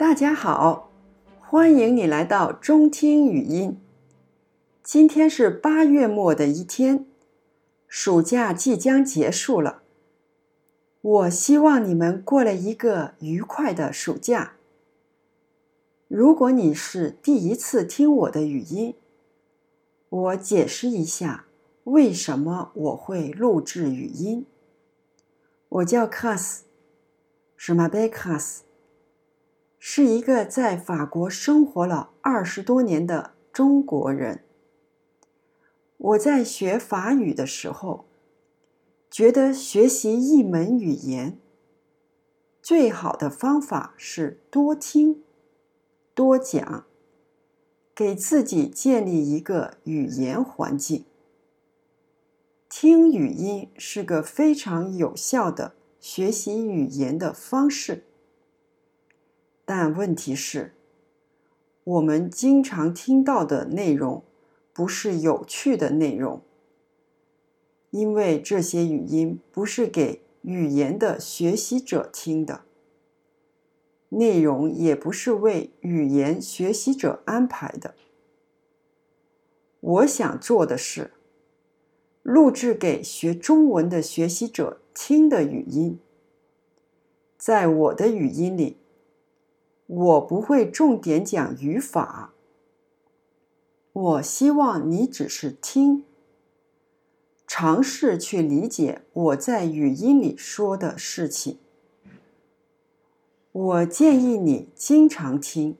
大家好，欢迎你来到中听语音。今天是八月末的一天，暑假即将结束了。我希望你们过了一个愉快的暑假。如果你是第一次听我的语音，我解释一下为什么我会录制语音。我叫 Cass，是 m a b e Cass。是一个在法国生活了二十多年的中国人。我在学法语的时候，觉得学习一门语言最好的方法是多听、多讲，给自己建立一个语言环境。听语音是个非常有效的学习语言的方式。但问题是，我们经常听到的内容不是有趣的内容，因为这些语音不是给语言的学习者听的，内容也不是为语言学习者安排的。我想做的是，录制给学中文的学习者听的语音，在我的语音里。我不会重点讲语法。我希望你只是听，尝试去理解我在语音里说的事情。我建议你经常听，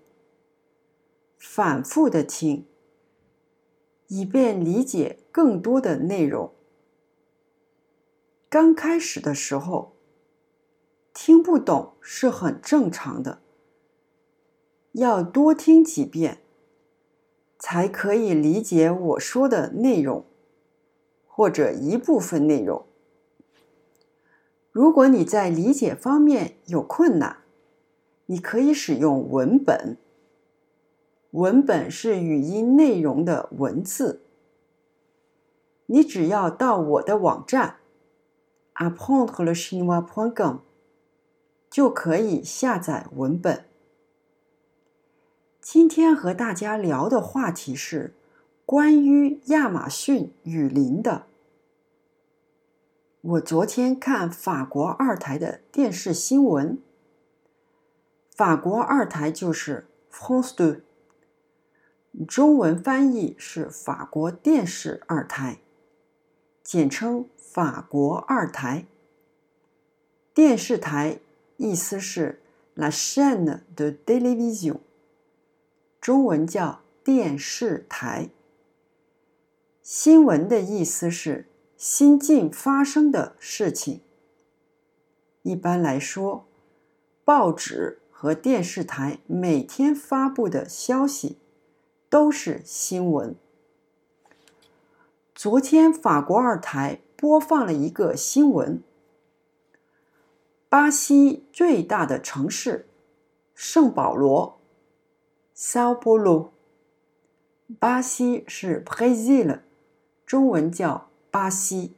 反复的听，以便理解更多的内容。刚开始的时候，听不懂是很正常的。要多听几遍，才可以理解我说的内容，或者一部分内容。如果你在理解方面有困难，你可以使用文本。文本是语音内容的文字。你只要到我的网站 apprendre le chinois.com，就可以下载文本。今天和大家聊的话题是关于亚马逊雨林的。我昨天看法国二台的电视新闻，法国二台就是 France 2，中文翻译是法国电视二台，简称法国二台。电视台意思是 La chaîne de télévision。中文叫电视台。新闻的意思是新近发生的事情。一般来说，报纸和电视台每天发布的消息都是新闻。昨天法国二台播放了一个新闻：巴西最大的城市圣保罗。Sao Paulo，巴西是 Brazil，中文叫巴西。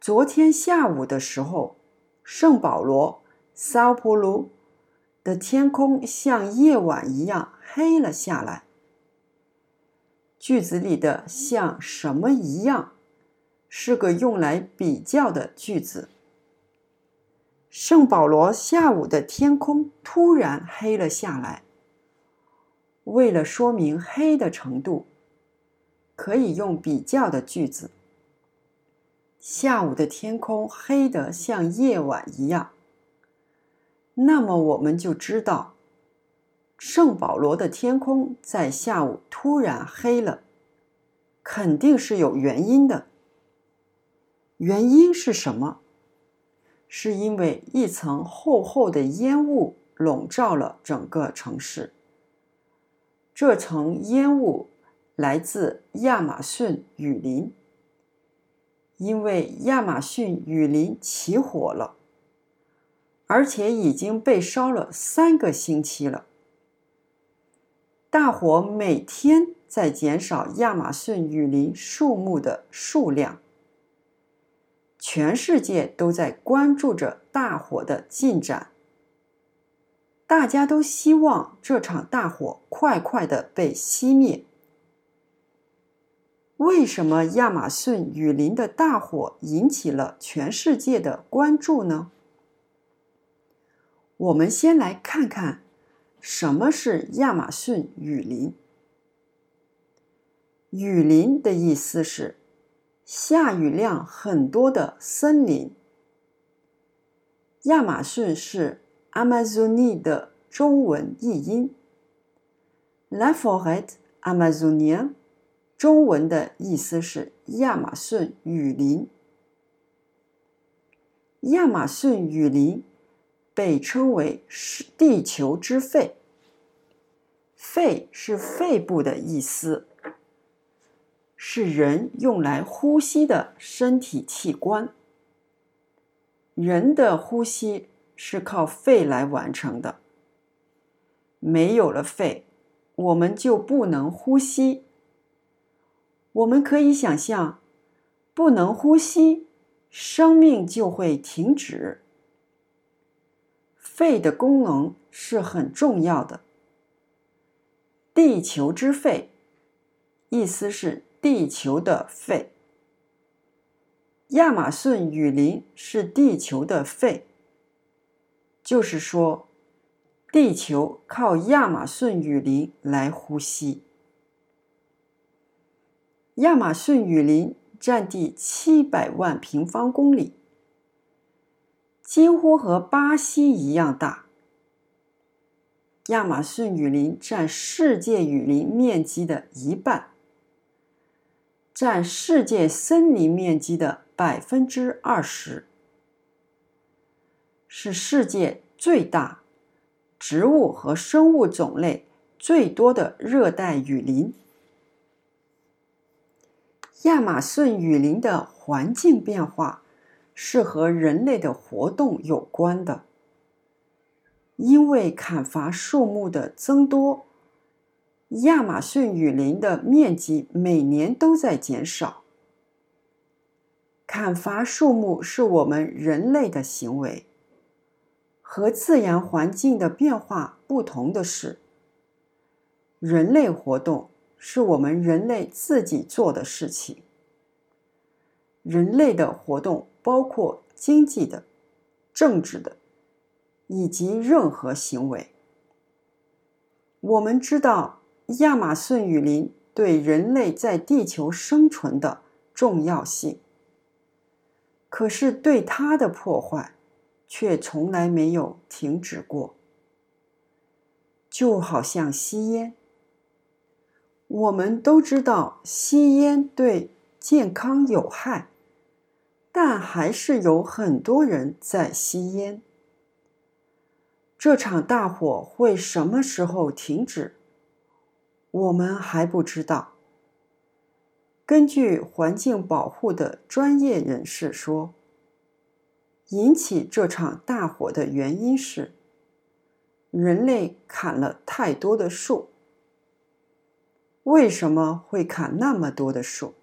昨天下午的时候，圣保罗 Sao Paulo 的天空像夜晚一样黑了下来。句子里的“像什么一样”是个用来比较的句子。圣保罗下午的天空突然黑了下来。为了说明黑的程度，可以用比较的句子。下午的天空黑得像夜晚一样。那么我们就知道，圣保罗的天空在下午突然黑了，肯定是有原因的。原因是什么？是因为一层厚厚的烟雾笼罩了整个城市。这层烟雾来自亚马逊雨林，因为亚马逊雨林起火了，而且已经被烧了三个星期了。大火每天在减少亚马逊雨林树木的数量，全世界都在关注着大火的进展。大家都希望这场大火快快的被熄灭。为什么亚马逊雨林的大火引起了全世界的关注呢？我们先来看看什么是亚马逊雨林。雨林的意思是下雨量很多的森林。亚马逊是 Amazonie 的中文译音，La forêt amazonienne，中文的意思是亚马逊雨林。亚马逊雨林被称为是地球之肺，肺是肺部的意思，是人用来呼吸的身体器官。人的呼吸是靠肺来完成的。没有了肺，我们就不能呼吸。我们可以想象，不能呼吸，生命就会停止。肺的功能是很重要的。地球之肺，意思是地球的肺。亚马逊雨林是地球的肺，就是说，地球靠亚马逊雨林来呼吸。亚马逊雨林占地七百万平方公里，几乎和巴西一样大。亚马逊雨林占世界雨林面积的一半，占世界森林面积的。百分之二十是世界最大、植物和生物种类最多的热带雨林。亚马逊雨林的环境变化是和人类的活动有关的，因为砍伐树木的增多，亚马逊雨林的面积每年都在减少。砍伐树木是我们人类的行为。和自然环境的变化不同的是，人类活动是我们人类自己做的事情。人类的活动包括经济的、政治的，以及任何行为。我们知道亚马逊雨林对人类在地球生存的重要性。可是，对它的破坏却从来没有停止过，就好像吸烟。我们都知道吸烟对健康有害，但还是有很多人在吸烟。这场大火会什么时候停止？我们还不知道。根据环境保护的专业人士说，引起这场大火的原因是人类砍了太多的树。为什么会砍那么多的树？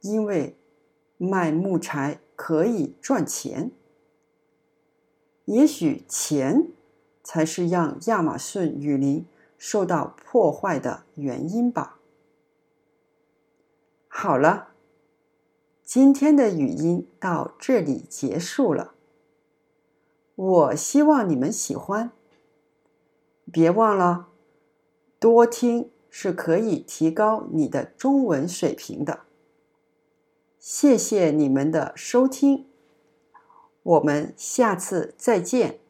因为卖木材可以赚钱。也许钱才是让亚马逊雨林受到破坏的原因吧。好了，今天的语音到这里结束了。我希望你们喜欢。别忘了，多听是可以提高你的中文水平的。谢谢你们的收听，我们下次再见。